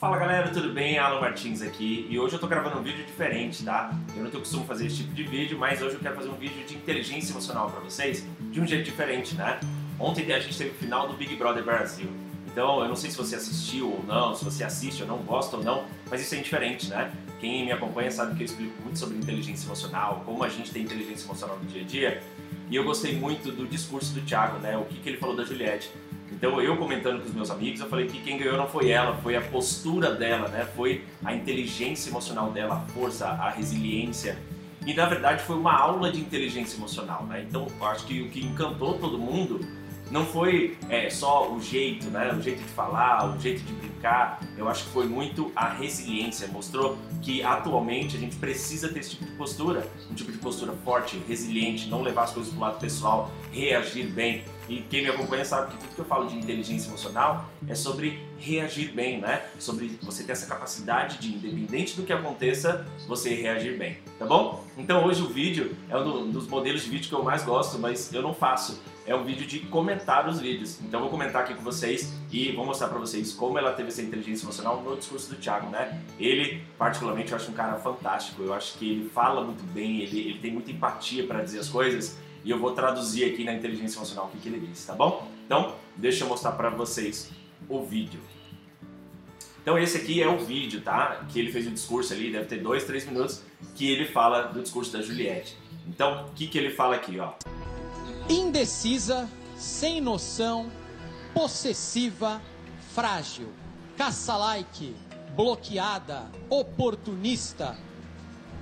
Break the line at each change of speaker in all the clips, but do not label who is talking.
Fala galera, tudo bem? Alan Martins aqui e hoje eu tô gravando um vídeo diferente, tá? Eu não tô costumo fazer esse tipo de vídeo, mas hoje eu quero fazer um vídeo de inteligência emocional para vocês de um jeito diferente, né? Ontem a gente teve o final do Big Brother Brasil. Então, eu não sei se você assistiu ou não, se você assiste ou não, gosta ou não, mas isso é diferente, né? Quem me acompanha sabe que eu explico muito sobre inteligência emocional, como a gente tem inteligência emocional no dia a dia. E eu gostei muito do discurso do Thiago, né? O que, que ele falou da Juliette. Então eu comentando com os meus amigos, eu falei que quem ganhou não foi ela, foi a postura dela, né? Foi a inteligência emocional dela, a força, a resiliência. E na verdade foi uma aula de inteligência emocional, né? Então acho que o que encantou todo mundo não foi é, só o jeito, né? O jeito de falar, o jeito de brincar. Eu acho que foi muito a resiliência. Mostrou que atualmente a gente precisa ter esse tipo de postura, um tipo de postura forte, resiliente, não levar as coisas para o lado pessoal, reagir bem. E quem me acompanha sabe que tudo que eu falo de inteligência emocional é sobre reagir bem, né? Sobre você ter essa capacidade de, independente do que aconteça, você reagir bem, tá bom? Então hoje o vídeo é um dos modelos de vídeo que eu mais gosto, mas eu não faço. É um vídeo de comentar os vídeos. Então eu vou comentar aqui com vocês e vou mostrar para vocês como ela teve essa inteligência emocional no discurso do Thiago, né? Ele, particularmente, eu acho um cara fantástico. Eu acho que ele fala muito bem, ele, ele tem muita empatia para dizer as coisas e eu vou traduzir aqui na inteligência emocional o que, que ele disse, tá bom? Então, deixa eu mostrar para vocês o vídeo. Então esse aqui é o vídeo, tá? Que ele fez o discurso ali, deve ter dois, três minutos, que ele fala do discurso da Juliette. Então, o que, que ele fala aqui, ó?
Indecisa, sem noção, possessiva, frágil, caça-like, bloqueada, oportunista,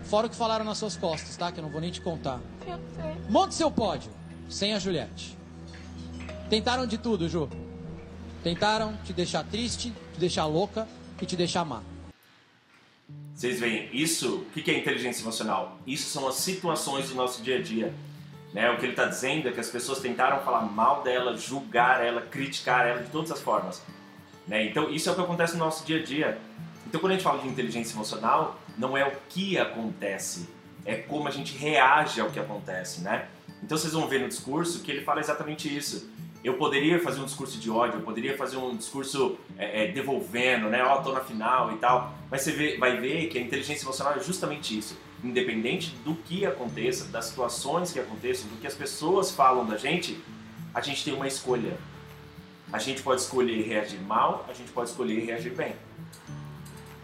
Fora o que falaram nas suas costas, tá? Que eu não vou nem te contar.
Eu sei.
Monte seu pódio, sem a Juliette. Tentaram de tudo, Ju. Tentaram te deixar triste, te deixar louca e te deixar má.
Vocês veem, isso, o que é inteligência emocional? Isso são as situações do nosso dia a dia. Né? O que ele está dizendo é que as pessoas tentaram falar mal dela, julgar ela, criticar ela de todas as formas. Né? Então, isso é o que acontece no nosso dia a dia. Então, quando a gente fala de inteligência emocional, não é o que acontece, é como a gente reage ao que acontece, né? Então vocês vão ver no discurso que ele fala exatamente isso. Eu poderia fazer um discurso de ódio, eu poderia fazer um discurso é, é, devolvendo, né? Ó, oh, tô na final e tal. Mas você vê, vai ver que a inteligência emocional é justamente isso. Independente do que aconteça, das situações que aconteçam, do que as pessoas falam da gente, a gente tem uma escolha. A gente pode escolher reagir mal, a gente pode escolher reagir bem.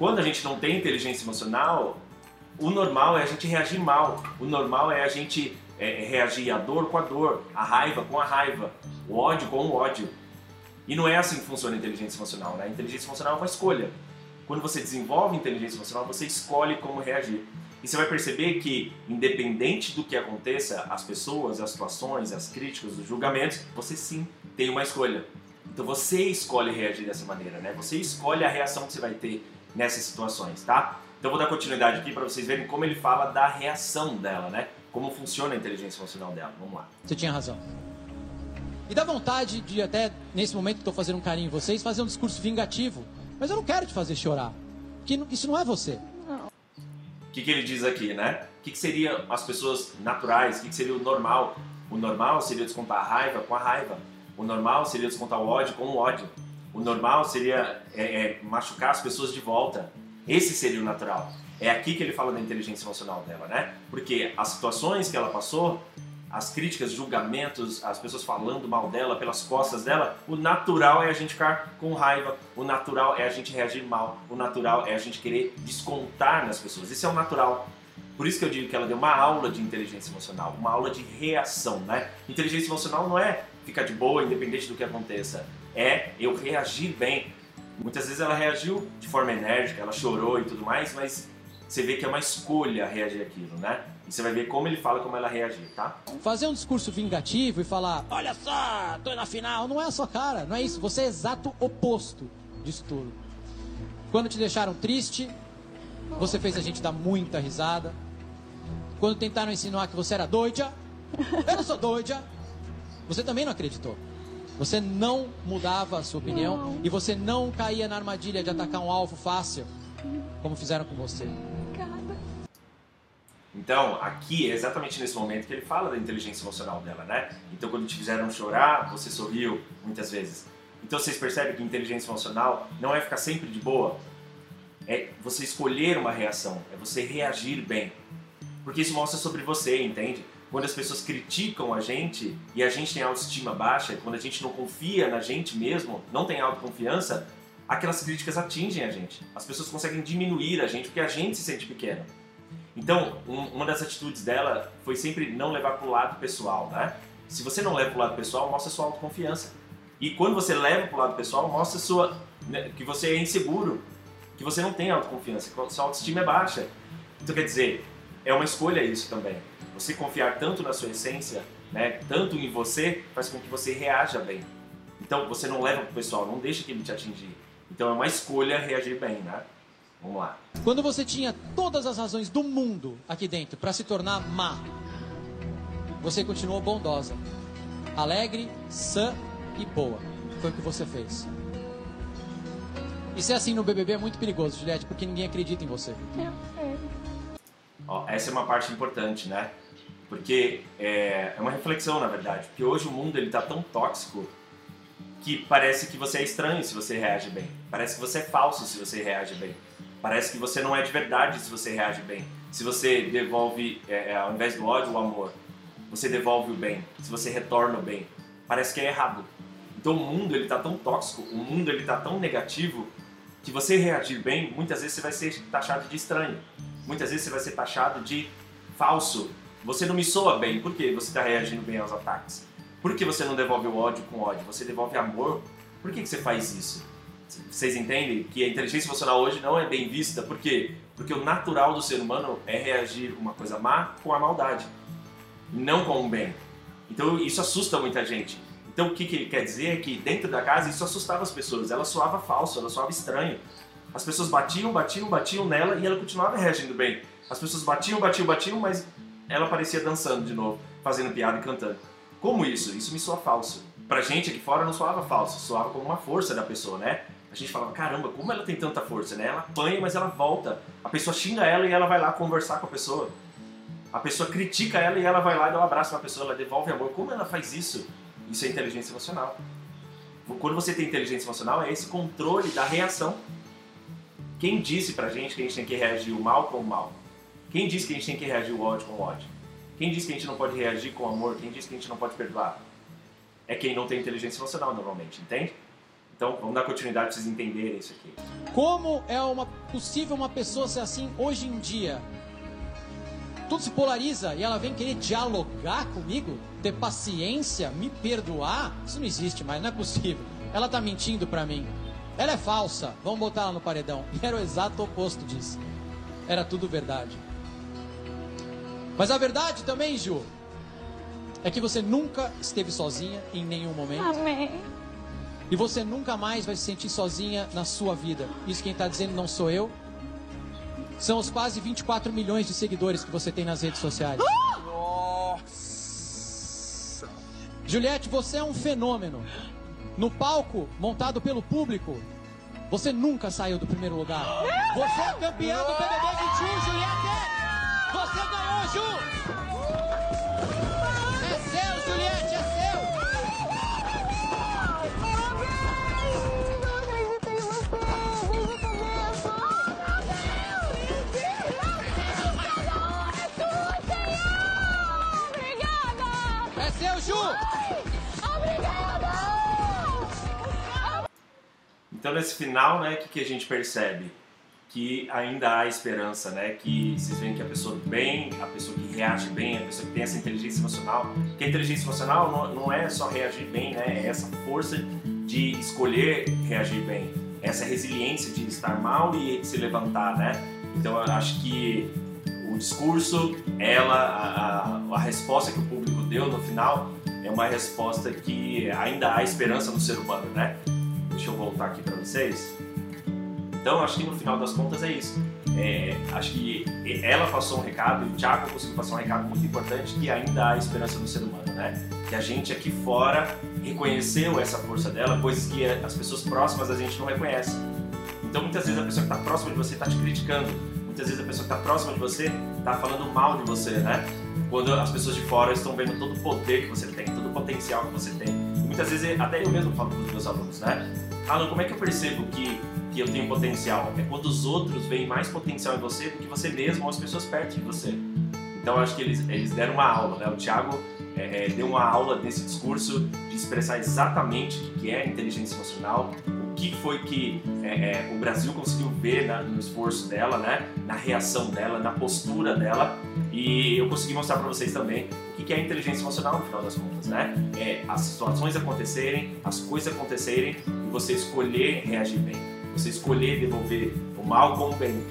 Quando a gente não tem inteligência emocional, o normal é a gente reagir mal. O normal é a gente é, reagir a dor com a dor, a raiva com a raiva, o ódio com o ódio. E não é assim que funciona a inteligência emocional, né? A inteligência emocional é uma escolha. Quando você desenvolve inteligência emocional, você escolhe como reagir. E você vai perceber que, independente do que aconteça, as pessoas, as situações, as críticas, os julgamentos, você sim tem uma escolha. Então você escolhe reagir dessa maneira, né? Você escolhe a reação que você vai ter nessas situações, tá? Então vou dar continuidade aqui para vocês verem como ele fala da reação dela, né? Como funciona a inteligência emocional dela. Vamos lá.
Você tinha razão. E dá vontade de até, nesse momento que estou fazendo um carinho em vocês, fazer um discurso vingativo. Mas eu não quero te fazer chorar. Porque isso não é você.
O que, que ele diz aqui, né? O que, que seria as pessoas naturais? O que, que seria o normal? O normal seria descontar a raiva com a raiva. O normal seria descontar o ódio com o ódio. O normal seria é, é, machucar as pessoas de volta. Esse seria o natural. É aqui que ele fala da inteligência emocional dela, né? Porque as situações que ela passou, as críticas, julgamentos, as pessoas falando mal dela pelas costas dela, o natural é a gente ficar com raiva, o natural é a gente reagir mal, o natural é a gente querer descontar nas pessoas. Isso é o natural. Por isso que eu digo que ela deu uma aula de inteligência emocional, uma aula de reação, né? Inteligência emocional não é ficar de boa, independente do que aconteça é eu reagir bem. Muitas vezes ela reagiu de forma enérgica, ela chorou e tudo mais, mas você vê que é uma escolha reagir aquilo, né? E você vai ver como ele fala como ela reagir, tá?
Fazer um discurso vingativo e falar, olha só, tô na final, não é a sua cara, não é isso. Você é exato oposto disso tudo. Quando te deixaram triste, você fez a gente dar muita risada. Quando tentaram insinuar que você era doida, eu não sou doida, você também não acreditou. Você não mudava a sua opinião
não.
e você não caía na armadilha de atacar um alvo fácil, como fizeram com você.
Então, aqui é exatamente nesse momento que ele fala da inteligência emocional dela, né? Então, quando te fizeram chorar, você sorriu muitas vezes. Então, vocês percebem que inteligência emocional não é ficar sempre de boa. você escolher uma reação, é você reagir bem. Porque isso mostra sobre você, entende? Quando as pessoas criticam a gente e a gente tem autoestima baixa, quando a gente não confia na gente mesmo, não tem autoconfiança, aquelas críticas atingem a gente. As pessoas conseguem diminuir a gente porque a gente se sente pequeno. Então, um, uma das atitudes dela foi sempre não levar para o lado pessoal, né? Se você não leva para o lado pessoal, mostra sua autoconfiança. E quando você leva para o lado pessoal, mostra sua, né, que você é inseguro, que você não tem autoconfiança, que sua autoestima é baixa. Então, quer dizer, é uma escolha isso também. Você confiar tanto na sua essência, né, tanto em você, faz com que você reaja bem. Então, você não leva para o pessoal, não deixa que ele te atingir. Então, é uma escolha reagir bem, né? Vamos lá.
Quando você tinha todas as razões do mundo aqui dentro para se tornar má, você continuou bondosa, alegre, sã e boa. Foi o que você fez. E ser assim no BBB é muito perigoso, Juliette, porque ninguém acredita em você.
Eu sei.
Ó, essa é uma parte importante, né? Porque é, é uma reflexão, na verdade. Porque hoje o mundo ele tá tão tóxico que parece que você é estranho se você reage bem. Parece que você é falso se você reage bem. Parece que você não é de verdade se você reage bem. Se você devolve, é, é, ao invés do ódio, o amor. Você devolve o bem. Se você retorna o bem. Parece que é errado. Então o mundo ele tá tão tóxico, o mundo ele tá tão negativo que você reagir bem, muitas vezes você vai ser taxado de estranho. Muitas vezes você vai ser taxado de falso. Você não me soa bem. Por que você está reagindo bem aos ataques? Por que você não devolve o ódio com ódio? Você devolve amor? Por que, que você faz isso? Vocês entendem que a inteligência emocional hoje não é bem vista? Por quê? Porque o natural do ser humano é reagir uma coisa má com a maldade, não com o bem. Então isso assusta muita gente. Então o que, que ele quer dizer é que dentro da casa isso assustava as pessoas, ela soava falso, ela soava estranho. As pessoas batiam, batiam, batiam nela e ela continuava reagindo bem. As pessoas batiam, batiam, batiam, mas ela parecia dançando de novo, fazendo piada e cantando. Como isso? Isso me soa falso. Pra gente aqui fora não soava falso, soava como uma força da pessoa, né? A gente falava, caramba, como ela tem tanta força, né? Ela apanha, mas ela volta. A pessoa xinga ela e ela vai lá conversar com a pessoa. A pessoa critica ela e ela vai lá e dá um abraço pra pessoa, ela devolve amor. Como ela faz isso? Isso é inteligência emocional. Quando você tem inteligência emocional, é esse controle da reação. Quem disse pra gente que a gente tem que reagir o mal com o mal? Quem disse que a gente tem que reagir o ódio com o ódio? Quem disse que a gente não pode reagir com amor? Quem disse que a gente não pode perdoar? É quem não tem inteligência emocional normalmente, entende? Então, vamos dar continuidade para vocês entenderem isso aqui.
Como é uma, possível uma pessoa ser assim hoje em dia? Tudo se polariza e ela vem querer dialogar comigo, ter paciência, me perdoar? Isso não existe mais, não é possível. Ela tá mentindo pra mim. Ela é falsa, vamos botar ela no paredão. E era o exato oposto disso. Era tudo verdade. Mas a verdade também, Ju, é que você nunca esteve sozinha em nenhum momento.
Amém.
E você nunca mais vai se sentir sozinha na sua vida. Isso quem está dizendo não sou eu. São os quase 24 milhões de seguidores que você tem nas redes sociais.
Nossa!
Juliette, você é um fenômeno. No palco, montado pelo público, você nunca saiu do primeiro lugar. Você é campeã do BBB 21, Juliette! Você ganhou, Ju! É seu, Juliette, é seu! É seu, Ju!
Obrigada!
Então, nesse final, né, o que, que a gente percebe? Que ainda há esperança, né? Que vocês veem que a pessoa bem, a pessoa que reage bem, a pessoa que tem essa inteligência emocional. Que a inteligência emocional não, não é só reagir bem, né? É essa força de escolher reagir bem. Essa resiliência de estar mal e se levantar, né? Então, eu acho que o discurso, ela, a, a, a resposta que o público deu no final é uma resposta que ainda há esperança no ser humano, né? Deixa eu voltar aqui para vocês. Então, acho que no final das contas é isso. É, acho que ela passou um recado e o Thiago conseguiu passar um recado muito importante que ainda há esperança no ser humano, né? Que a gente aqui fora reconheceu essa força dela, coisas que as pessoas próximas a gente não reconhece. Então, muitas vezes a pessoa que está próxima de você está te criticando. Muitas vezes a pessoa que está próxima de você está falando mal de você, né? Quando as pessoas de fora estão vendo todo o poder que você tem, todo o potencial que você tem. E muitas vezes, até eu mesmo falo para os meus alunos, né? Alan, como é que eu percebo que que eu tenho potencial, é quando os outros veem mais potencial em você do que você mesmo ou as pessoas perto de você. Então acho que eles, eles deram uma aula, né? O Thiago é, é, deu uma aula nesse discurso de expressar exatamente o que é inteligência emocional, o que foi que é, é, o Brasil conseguiu ver na, no esforço dela, né? Na reação dela, na postura dela, e eu consegui mostrar para vocês também o que é inteligência emocional no final das contas, né? É as situações acontecerem, as coisas acontecerem e você escolher reagir bem, você escolher devolver o mal com o bem.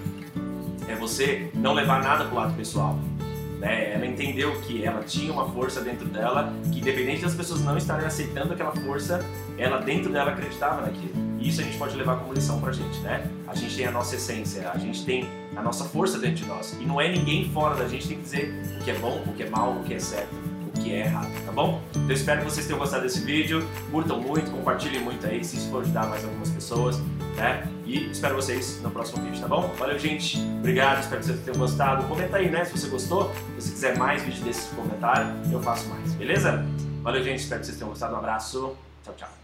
É você não levar nada pro lado pessoal, né? Ela entendeu que ela tinha uma força dentro dela, que independente das pessoas não estarem aceitando aquela força, ela dentro dela acreditava naquilo. E isso a gente pode levar como lição pra gente, né? A gente tem a nossa essência, a gente tem a nossa força dentro de nós. E não é ninguém fora da gente que tem que dizer o que é bom, o que é mal, o que é certo, o que é errado, tá bom? Então eu espero que vocês tenham gostado desse vídeo, curtam muito, compartilhem muito aí, se isso for ajudar mais algumas pessoas, né? E espero vocês no próximo vídeo, tá bom? Valeu, gente. Obrigado, espero que vocês tenham gostado. Comenta aí, né? Se você gostou. Se você quiser mais vídeos desses comentário, eu faço mais, beleza? Valeu, gente. Espero que vocês tenham gostado. Um abraço. Tchau, tchau.